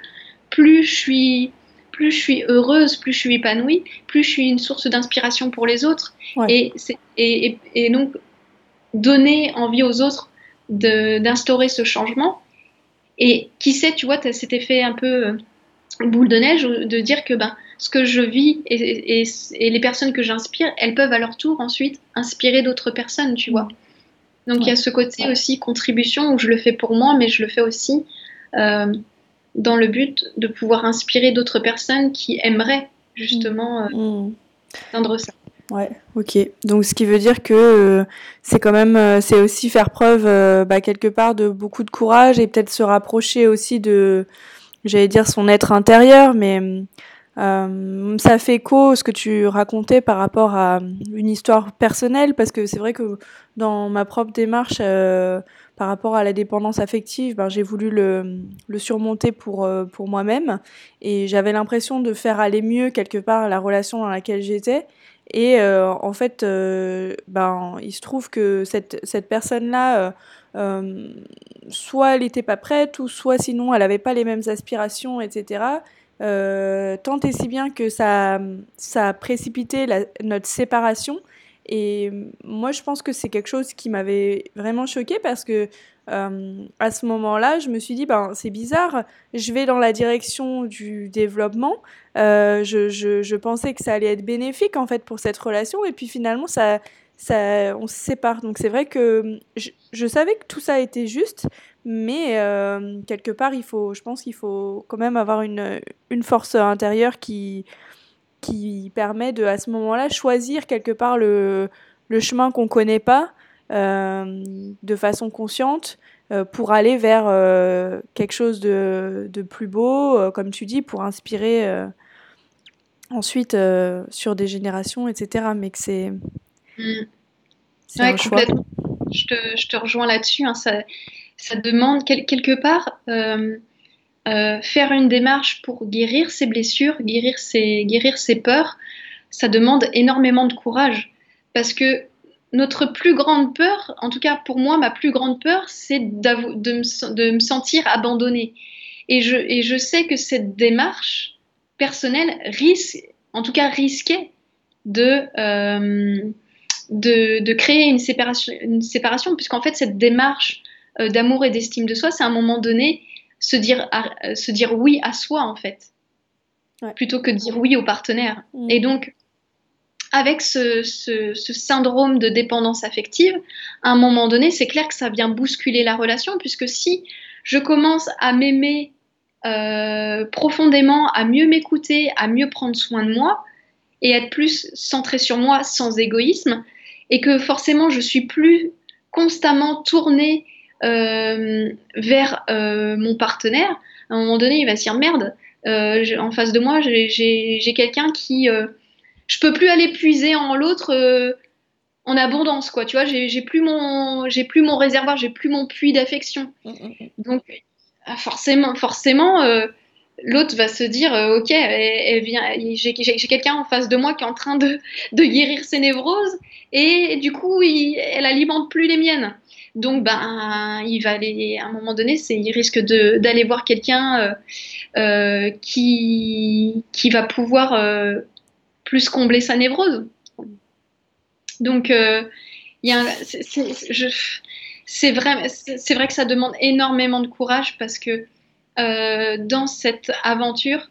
plus je suis plus je suis heureuse, plus je suis épanouie, plus je suis une source d'inspiration pour les autres. Et, et, et, donc, donner envie aux autres d'instaurer ce changement. Et qui sait, tu vois, tu as cet effet un peu euh, boule de neige de dire que ben, ce que je vis et, et les personnes que j'inspire, elles peuvent à leur tour ensuite inspirer d'autres personnes, tu vois. Donc il y a ce côté aussi contribution où je le fais pour moi, mais je le fais aussi euh, dans le but de pouvoir inspirer d'autres personnes qui aimeraient justement euh, mm. atteindre ça. Ouais, ok. Donc ce qui veut dire que euh, c'est quand même, c'est aussi faire preuve bah, quelque part de beaucoup de courage et peut-être se rapprocher aussi de, j'allais dire son être intérieur, mais euh, ça fait écho ce que tu racontais par rapport à une histoire personnelle, parce que c'est vrai que dans ma propre démarche euh, par rapport à la dépendance affective, ben, j'ai voulu le, surmonter pour, euh, pour moi-même, et j'avais l'impression de faire aller mieux quelque part la relation dans laquelle j'étais. Et euh, en fait, ben, il se trouve que cette, cette personne-là, soit elle n'était pas prête, ou soit sinon elle n'avait pas les mêmes aspirations, etc. Euh, tant et si bien que ça, ça a précipité notre séparation. Et moi, je pense que c'est quelque chose qui m'avait vraiment choqué parce que euh, à ce moment-là, je me suis dit, ben, c'est bizarre, je vais dans la direction du développement. Euh, je, je, je, pensais que ça allait être bénéfique en fait pour cette relation, et puis finalement, ça, ça, on se sépare. Donc c'est vrai que je, je, savais que tout ça était juste, mais euh, quelque part, il faut, je pense qu'il faut quand même avoir une, une force intérieure qui, qui permet de, à ce moment-là, choisir quelque part le, le chemin qu'on ne connaît pas euh, de façon consciente euh, pour aller vers quelque chose de, de plus beau, comme tu dis, pour inspirer ensuite sur des générations, etc. Mais que c'est. Mmh. Ouais, complètement. Je te, je te rejoins là-dessus. Hein, ça ça demande quelque part euh, faire une démarche pour guérir ses blessures, guérir ses, peurs. Ça demande énormément de courage parce que notre plus grande peur, en tout cas pour moi, ma plus grande peur, c'est de me, sentir abandonnée. Et je, sais que cette démarche personnelle risque, en tout cas risquait de, euh, créer une séparation, une séparation puisqu'en fait cette démarche euh, d'amour et d'estime de soi, c'est à un moment donné se dire, se dire oui à soi, en fait, plutôt que de dire oui au partenaire. Mm. Et donc, avec ce, syndrome de dépendance affective, à un moment donné, c'est clair que ça vient bousculer la relation, puisque si je commence à m'aimer euh, profondément, à mieux m'écouter, à mieux prendre soin de moi, et être plus centré sur moi sans égoïsme, et que forcément je suis plus constamment tournée vers euh, mon partenaire, à un moment donné, il va se dire merde, euh, en face de moi, j'ai quelqu'un qui. je peux plus aller puiser en l'autre en abondance, quoi. Tu vois, j'ai plus, mon, plus mon réservoir, j'ai plus mon puits d'affection. Mm, mm, mm. Donc, forcément, forcément l'autre va se dire ok elle, vient j'ai quelqu'un en face de moi qui est en train de, de guérir ses névroses et, du coup elle alimente plus les miennes donc, ben, il va aller, à un moment donné, il risque d'aller voir quelqu'un euh, euh, qui, qui va pouvoir euh, plus combler sa névrose. Donc, c'est, c'est vrai que ça demande énormément de courage parce que dans cette aventure,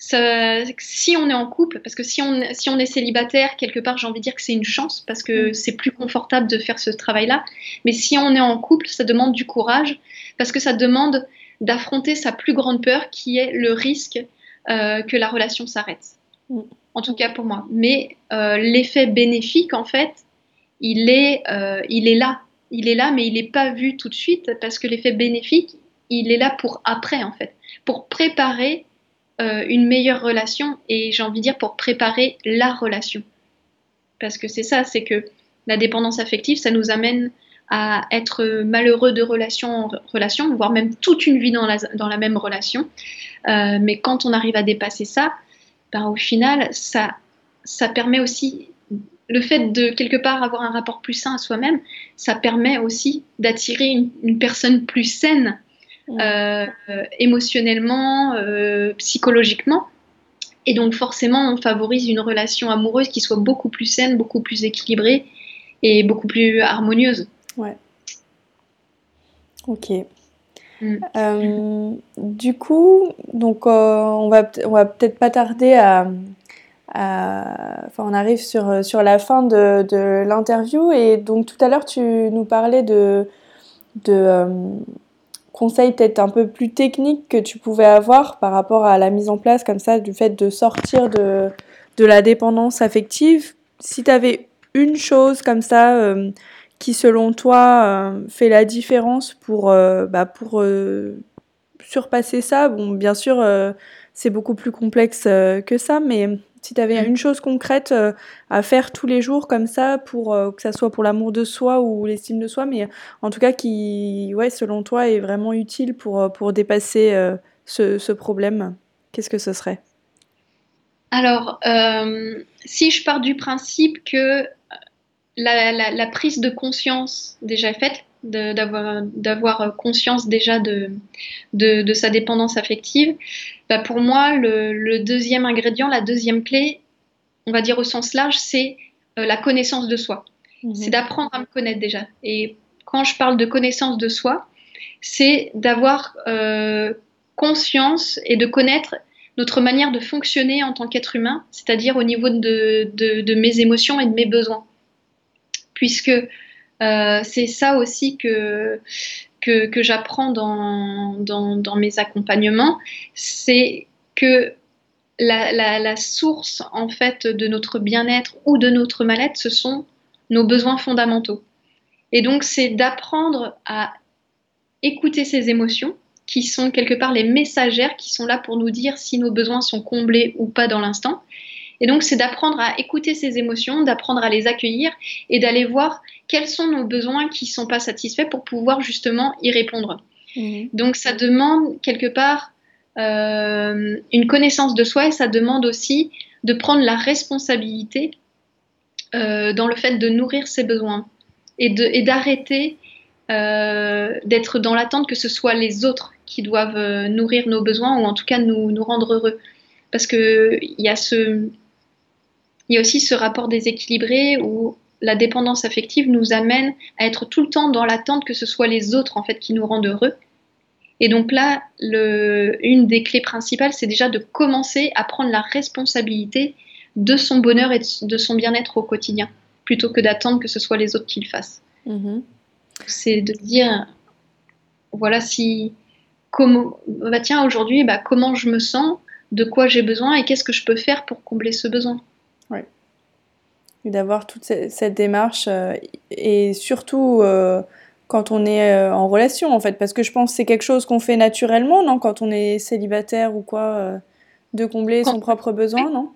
si on est en couple, parce que si on, si on est célibataire, quelque part, j'ai envie de dire que c'est une chance, parce que mm. c'est plus confortable de faire ce travail-là. Mais si on est en couple, ça demande du courage, parce que ça demande d'affronter sa plus grande peur, qui est le risque euh, que la relation s'arrête. Mm. En tout cas pour moi. Mais euh, l'effet bénéfique, en fait, il est, euh, il est là. Il est là, mais il n'est pas vu tout de suite, parce que l'effet bénéfique, il est là pour après, en fait, pour préparer euh, une meilleure relation et j'ai envie de dire pour préparer la relation. Parce que c'est ça, c'est que la dépendance affective, ça nous amène à être malheureux de relation en relation, voire même toute une vie dans la, dans la même relation. Euh, mais quand on arrive à dépasser ça, ben, au final, ça, ça permet aussi, le fait de quelque part avoir un rapport plus sain à soi-même, ça permet aussi d'attirer une, une, personne plus saine euh, émotionnellement, euh, psychologiquement. Et donc forcément, on favorise une relation amoureuse qui soit beaucoup plus saine, beaucoup plus équilibrée et beaucoup plus harmonieuse. Ouais. Ok. Mm. Euh, du coup, donc on va on va peut-être pas tarder à, enfin, on arrive sur, sur la fin de, de l'interview et donc tout à l'heure tu nous parlais de, de conseils peut-être un peu plus techniques que tu pouvais avoir par rapport à la mise en place comme ça du fait de sortir de, de la dépendance affective? Si tu avais une chose comme ça euh, qui selon toi euh, fait la différence pour, bah, pour surpasser ça, bon bien sûr c'est beaucoup plus complexe que ça, mais si tu avais mm. une chose concrète euh, à faire tous les jours comme ça, pour euh, que ça soit pour l'amour de soi ou l'estime de soi, mais en tout cas qui, ouais, selon toi, est vraiment utile pour, euh, pour dépasser ce, problème, qu'est-ce que ce serait? Alors, si je pars du principe que la, prise de conscience déjà faite, d'avoir conscience déjà de, de, sa dépendance affective, bah pour moi, le, deuxième ingrédient, la deuxième clé, on va dire au sens large, c'est euh, la connaissance de soi. Mhm. C'est d'apprendre à me connaître déjà. Et quand je parle de connaissance de soi, c'est d'avoir euh, conscience et de connaître notre manière de fonctionner en tant qu'être humain, c'est-à-dire au niveau de, de, mes émotions et de mes besoins. Puisque euh, c'est ça aussi que, que, j'apprends dans, mes accompagnements, c'est que la, la, source en fait de notre bien-être ou de notre mal-être, ce sont nos besoins fondamentaux. Et donc c'est d'apprendre à écouter ces émotions qui sont quelque part les messagères qui sont là pour nous dire si nos besoins sont comblés ou pas dans l'instant, et donc, c'est d'apprendre à écouter ces émotions, d'apprendre à les accueillir et d'aller voir quels sont nos besoins qui ne sont pas satisfaits pour pouvoir justement y répondre. Mhm. Donc, ça demande quelque part euh, une connaissance de soi et ça demande aussi de prendre la responsabilité euh, dans le fait de nourrir ses besoins et d'arrêter euh, d'être dans l'attente que ce soit les autres qui doivent nourrir nos besoins ou en tout cas nous, nous rendre heureux. Parce qu'il y a ce, il y a aussi ce rapport déséquilibré où la dépendance affective nous amène à être tout le temps dans l'attente que ce soit les autres en fait qui nous rendent heureux. Et donc là, une des clés principales, c'est déjà de commencer à prendre la responsabilité de son bonheur et de son bien-être au quotidien, plutôt que d'attendre que ce soit les autres qui le fassent. Mm-hmm. C'est de dire, voilà, si, comment, bah tiens, aujourd'hui, bah, comment je me sens, de quoi j'ai besoin et qu'est-ce que je peux faire pour combler ce besoin. Ouais. Et d'avoir toute cette démarche euh, et surtout euh, quand on est euh, en relation en fait, parce que je pense que c'est quelque chose qu'on fait naturellement, non? Quand on est célibataire ou quoi, de combler son propre besoin, non?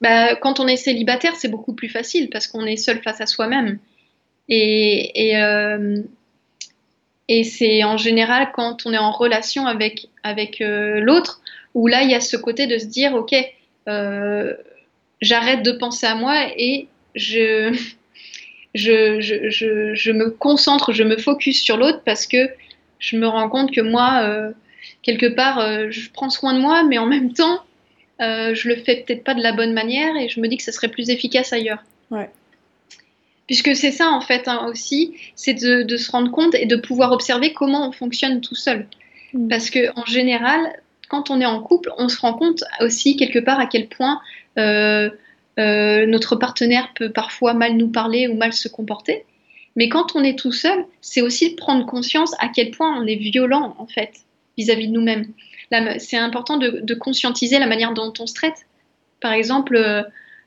Bah, Quand on est célibataire, c'est beaucoup plus facile parce qu'on est seul face à soi-même. Et, et, et c'est en général quand on est en relation avec, avec l'autre, où là, il y a ce côté de se dire, OK, j'arrête de penser à moi et je, je, je, je, me concentre, je me focus sur l'autre parce que je me rends compte que moi, euh, quelque part, euh, je prends soin de moi, mais en même temps, euh, je le fais peut-être pas de la bonne manière et je me dis que ça serait plus efficace ailleurs. Ouais. Puisque c'est ça en fait hein, aussi, c'est de, de, se rendre compte et de pouvoir observer comment on fonctionne tout seul. Mm. Parce que en général, quand on est en couple, on se rend compte aussi quelque part à quel point notre partenaire peut parfois mal nous parler ou mal se comporter. Mais quand on est tout seul, c'est aussi prendre conscience à quel point on est violent en fait vis-à-vis de nous-mêmes. C'est important de, conscientiser la manière dont on se traite. Par exemple,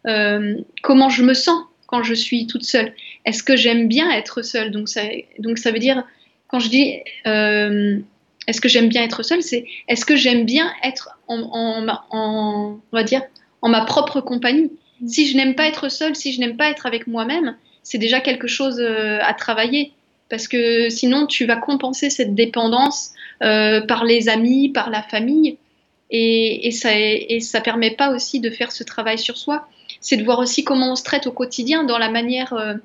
euh, comment je me sens quand je suis toute seule. Est-ce que j'aime bien être seule? Donc ça, donc ça veut dire, quand je dis est-ce que j'aime bien être seule, c'est est-ce que j'aime bien être en, on va dire, en ma propre compagnie. Si je n'aime pas être seule, si je n'aime pas être avec moi-même, c'est déjà quelque chose euh, à travailler. Parce que sinon, tu vas compenser cette dépendance euh, par les amis, par la famille. Et, ça ne permet pas aussi de faire ce travail sur soi. C'est de voir aussi comment on se traite au quotidien dans la manière, euh,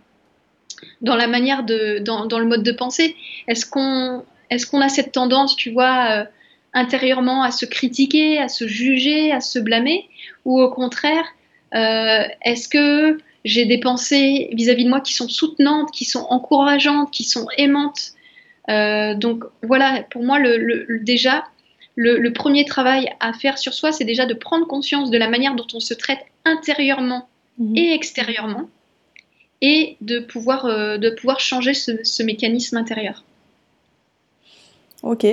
dans, la manière de, dans, le mode de pensée. Est-ce qu'on est qu'on a cette tendance, tu vois, intérieurement à se critiquer, à se juger, à se blâmer Ou au contraire, euh, est-ce que j'ai des pensées vis-à-vis de moi qui sont soutenantes, qui sont encourageantes, qui sont aimantes? Euh, Donc voilà, pour moi, le, déjà, le, premier travail à faire sur soi, c'est déjà de prendre conscience de la manière dont on se traite intérieurement mhm. et extérieurement et de pouvoir, euh, de pouvoir changer ce, mécanisme intérieur. Ok.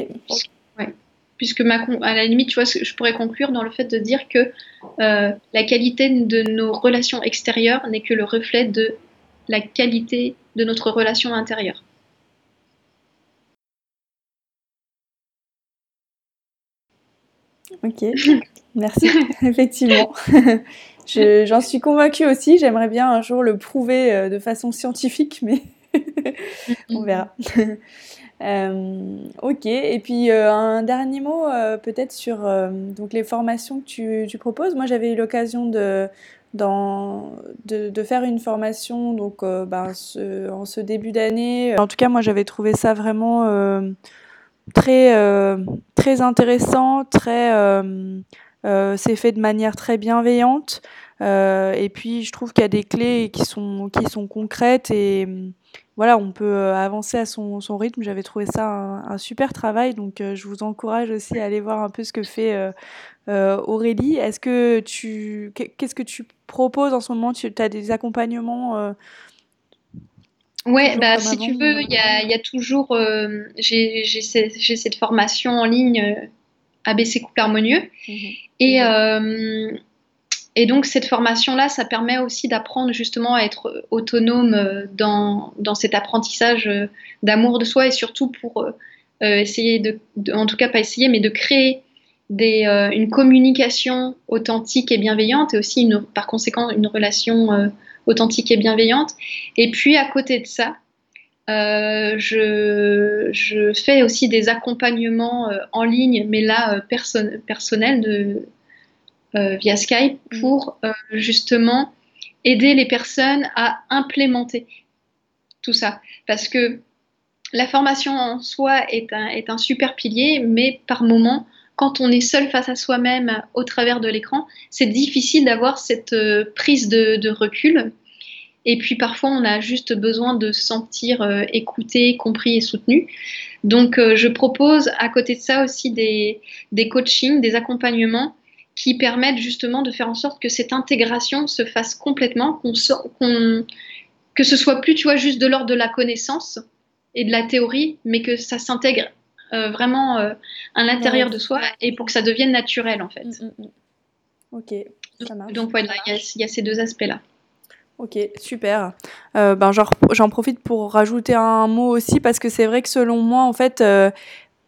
Puisque ma, à la limite, tu vois, je pourrais conclure dans le fait de dire que euh, la qualité de nos relations extérieures n'est que le reflet de la qualité de notre relation intérieure. Ok, merci, effectivement. J'en suis convaincue aussi, j'aimerais bien un jour le prouver euh, de façon scientifique, mais on verra. Euh, ok, et puis euh, un dernier mot peut-être sur donc les formations que tu, proposes. Moi j'avais eu l'occasion de, de, faire une formation donc, ben, en ce début d'année. En tout cas moi j'avais trouvé ça vraiment très, euh, très intéressant, très, euh, euh, c'est fait de manière très bienveillante. et puis je trouve qu'il y a des clés qui sont, qui sont concrètes et voilà, on peut avancer à son, son rythme. J'avais trouvé ça un, super travail, donc je vous encourage aussi à aller voir un peu ce que fait Aurélie. Est-ce que tu, qu'est-ce que tu proposes en ce moment? Tu as des accompagnements Ouais, bah, si tu veux, il y a, y a, toujours. Euh, j'ai cette formation en ligne euh, ABC Couple Harmonieux. Mhm. Et. Euh, et donc, cette formation-là, ça permet aussi d'apprendre justement à être autonome euh, dans, dans cet apprentissage d'amour de soi et surtout pour essayer de, En tout cas, pas essayer, mais de créer des, une communication authentique et bienveillante et aussi, une, par conséquent, une relation authentique et bienveillante. Et puis à côté de ça, euh, je, fais aussi des accompagnements euh, en ligne, mais là euh, personnels via Skype mmh. pour justement aider les personnes à implémenter tout ça. Parce que la formation en soi est un, est un super pilier, mais par moment, quand on est seul face à soi-même au travers de l'écran, c'est difficile d'avoir cette euh, prise de, recul. Et puis parfois, on a juste besoin de se sentir euh, écouté, compris et soutenu. Donc, euh, je propose à côté de ça aussi des, des coachings, des accompagnements qui permettent justement de faire en sorte que cette intégration se fasse complètement, qu'on que ce soit plus, tu vois, juste de l'ordre de la connaissance et de la théorie, mais que ça s'intègre euh, vraiment euh, à l'intérieur de soi et pour que ça devienne naturel en fait. Mm, mm, mm. Ok, ça marche. Donc voilà, il y, a ces deux aspects-là. Ok, super. Euh, ben, j'en profite pour rajouter un mot aussi parce que c'est vrai que selon moi, en fait,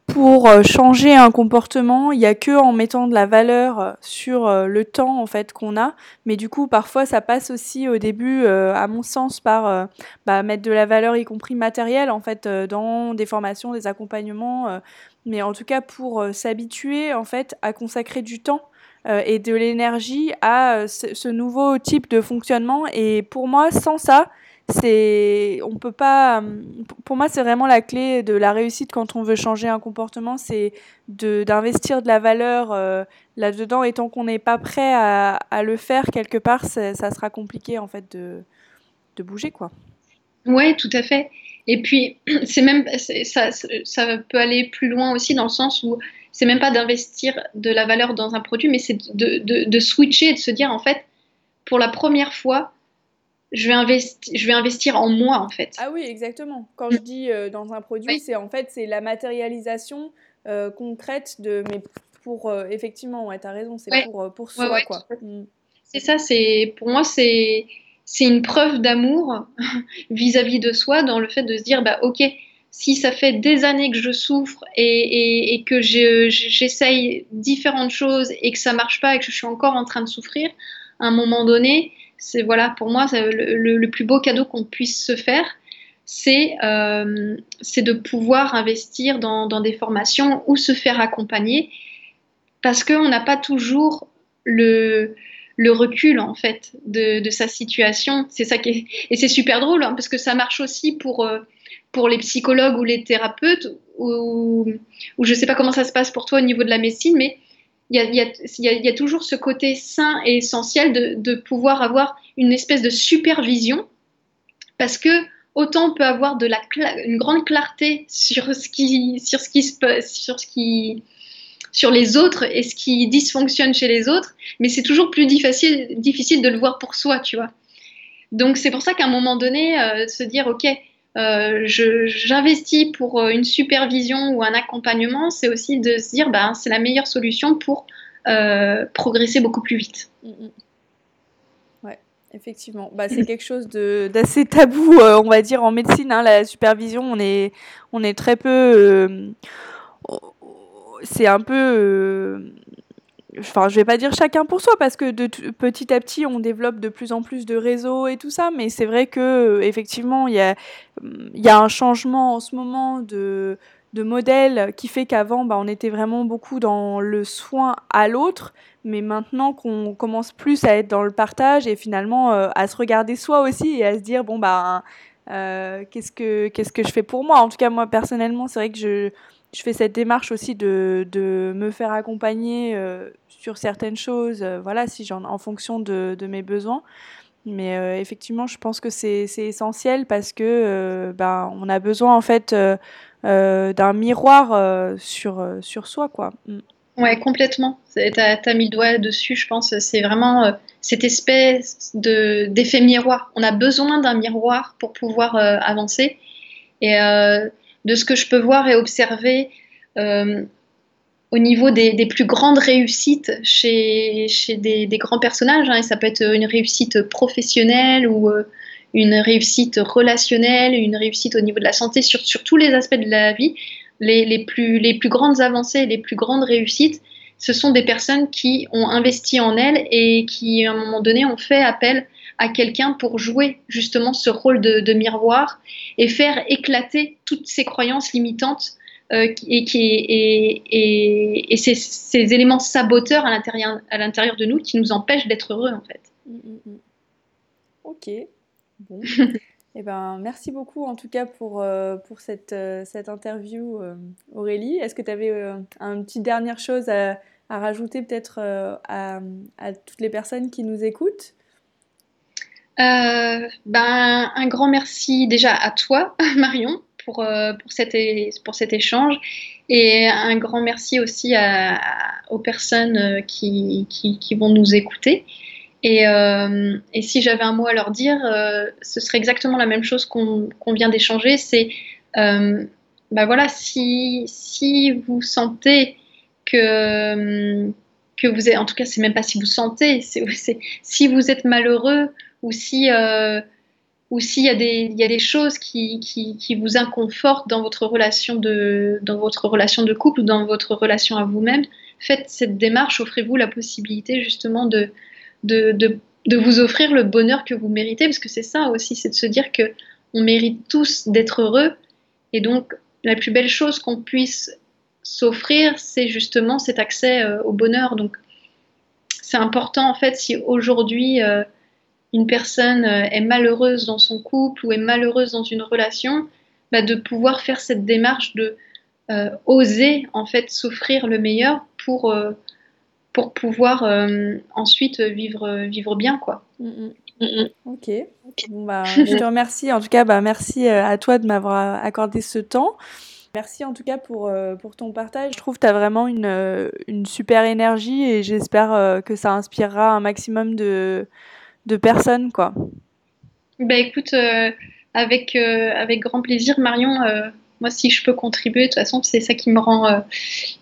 pour euh, changer un comportement, il y a que en mettant de la valeur euh, sur euh, le temps en fait qu'on a. Mais du coup, parfois, ça passe aussi au début, à mon sens, par bah, mettre de la valeur, y compris matérielle, en fait, dans des formations, des accompagnements. mais en tout cas, pour s'habituer en fait à consacrer du temps et de l'énergie à ce nouveau type de fonctionnement. Et pour moi, sans ça, c'est on peut pas pour moi c'est vraiment la clé de la réussite quand on veut changer un comportement c'est de d'investir de la valeur euh, là dedans et tant qu'on n'est pas prêt à, à, le faire quelque part ça sera compliqué en fait de, de bouger quoi. Ouais tout à fait. Et puis c'est même ça, ça peut aller plus loin aussi dans le sens où c'est même pas d'investir de la valeur dans un produit mais c'est de, de switcher et de se dire en fait pour la première fois je vais, investir, je vais investir en moi en fait. Ah oui, exactement. Quand je dis euh, dans un produit, c'est en fait c'est la matérialisation euh, concrète de mais pour euh, effectivement, ouais, tu as raison, c'est pour, pour soi quoi. Mm. C'est ça, c'est pour moi c'est c'est une preuve d'amour vis-à-vis de soi dans le fait de se dire bah OK, si ça fait des années que je souffre et, et, et que j'essaye différentes choses et que ça marche pas et que je suis encore en train de souffrir, à un moment donné, c'est voilà, pour moi, le, plus beau cadeau qu'on puisse se faire, c'est euh, de pouvoir investir dans, des formations ou se faire accompagner, parce qu'on n'a pas toujours le, recul en fait de, sa situation. C'est ça qui et c'est super drôle hein, parce que ça marche aussi pour euh, pour les psychologues ou les thérapeutes ou, ou je sais pas comment ça se passe pour toi au niveau de la médecine, mais il y a, toujours ce côté sain et essentiel de, pouvoir avoir une espèce de supervision parce que autant on peut avoir une grande clarté sur ce qui se qui sur les autres et ce qui dysfonctionne chez les autres, mais c'est toujours plus difficile, difficile de le voir pour soi, tu vois. Donc c'est pour ça qu'à un moment donné, euh, se dire, ok, euh, j'investis pour euh, une supervision ou un accompagnement, c'est aussi de se dire, ben, c'est la meilleure solution pour progresser beaucoup plus vite. Mm, mm. Ouais, effectivement. Bah, c'est quelque chose d'assez tabou, on va dire, en médecine. Hein, la supervision, on est, on est très peu c'est un peu euh, enfin je vais pas dire chacun pour soi parce que petit à petit on développe de plus en plus de réseaux et tout ça mais c'est vrai que euh, effectivement il y a il y a un changement en ce moment de modèle qui fait qu'avant bah, on était vraiment beaucoup dans le soin à l'autre mais maintenant qu'on commence plus à être dans le partage et finalement euh, à se regarder soi aussi et à se dire bon bah que qu'est-ce que je fais pour moi? En tout cas moi personnellement c'est vrai que je je fais cette démarche aussi de, de me faire accompagner euh, sur certaines choses, euh, voilà, si j'en, en fonction de, de, mes besoins. Mais euh, effectivement, je pense que c'est, c'est essentiel parce que ben, on a besoin en fait d'un miroir sur, sur soi, quoi. Mm. Ouais, complètement. Tu as, mis le doigt dessus, je pense. C'est vraiment cette espèce de, d'effet miroir. On a besoin d'un miroir pour pouvoir avancer. Et de ce que je peux voir et observer euh, au niveau des, plus grandes réussites chez, des, grands personnages. Hein, et ça peut être une réussite professionnelle ou euh, une réussite relationnelle, une réussite au niveau de la santé, sur, tous les aspects de la vie. Les, les, plus, les plus grandes avancées, les plus grandes réussites, ce sont des personnes qui ont investi en elles et qui, à un moment donné, ont fait appel à quelqu'un pour jouer justement ce rôle de, miroir et faire éclater toutes ces croyances limitantes euh, et, qui, et, et, ces, éléments saboteurs à l'intérieur, de nous qui nous empêchent d'être heureux en fait. Mm, mm, mm. Ok, bon. Eh ben, merci beaucoup en tout cas pour, euh, pour cette, euh, cette interview, Aurélie. Est-ce que tu avais une petite dernière chose à, à rajouter peut-être à, à, toutes les personnes qui nous écoutent? Euh, ben, un grand merci déjà à toi, Marion, pour, euh, pour, cet, pour cet échange. Et un grand merci aussi aux personnes euh, qui, qui, vont nous écouter. Et, et si j'avais un mot à leur dire, ce serait exactement la même chose qu'on vient d'échanger. C'est, ben voilà, si, si vous sentez que, que vous êtes, en tout cas, c'est même pas si vous sentez, c'est si vous êtes malheureux ou si euh, ou s'il y, a des, y a des choses qui, qui, vous inconfortent dans votre, relation de, dans votre relation de couple ou dans votre relation à vous-même, faites cette démarche, offrez-vous la possibilité justement de, de, de, de, vous offrir le bonheur que vous méritez, parce que c'est ça aussi, c'est de se dire que on mérite tous d'être heureux, et donc la plus belle chose qu'on puisse s'offrir, c'est justement cet accès euh, au bonheur. Donc c'est important en fait si aujourd'hui euh, une personne euh, est malheureuse dans son couple ou est malheureuse dans une relation, bah, de pouvoir faire cette démarche de euh, oser en fait s'offrir le meilleur pour, euh, pour pouvoir ensuite vivre, vivre bien quoi. Mm, mm. Mm, ok. bah, je te remercie. En tout cas, bah, merci à toi de m'avoir accordé ce temps. Merci en tout cas pour, pour ton partage. Je trouve que tu as vraiment une, une super énergie et j'espère que ça inspirera un maximum de, de personnes, quoi. Bah écoute, euh, avec, euh, avec grand plaisir, Marion. Euh, moi, si je peux contribuer, de toute façon, c'est ça qui me rend,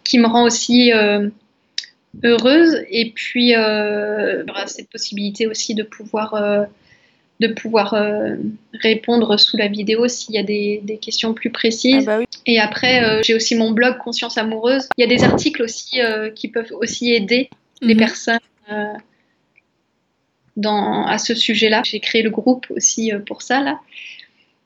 qui me rend aussi heureuse. Et puis, il y aura cette possibilité aussi de pouvoir, de pouvoir répondre sous la vidéo s'il y a des, des, questions plus précises. Ah bah Et après, j'ai aussi mon blog Conscience Amoureuse. Il y a des articles aussi qui peuvent aussi aider les mhm. Personnes à ce sujet-là. J'ai créé le groupe aussi euh, pour ça, là.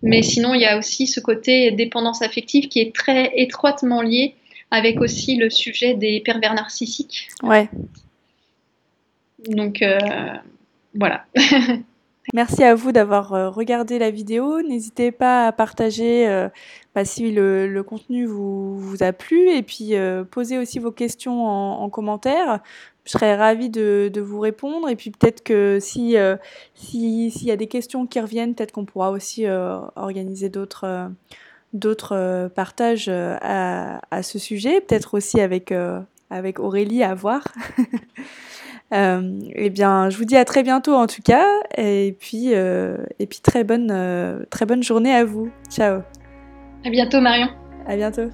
Mais sinon, il y a aussi ce côté dépendance affective qui est très étroitement lié avec aussi le sujet des pervers narcissiques. Ouais. Donc, euh, voilà. Merci à vous d'avoir euh, regardé la vidéo. N'hésitez pas à partager bah, si le, contenu vous, vous, a plu et puis posez aussi vos questions en, en commentaire je serais ravie de, de, vous répondre. Et puis peut-être que si euh, s'il y a des questions qui reviennent, peut-être qu'on pourra aussi euh, organiser d'autres euh, d'autres partages à, à, ce sujet, peut-être aussi avec avec Aurélie à voir. eh bien, je vous dis à très bientôt en tout cas, et puis, et puis très, bonne, très bonne journée à vous. Ciao. À bientôt Marion. À bientôt.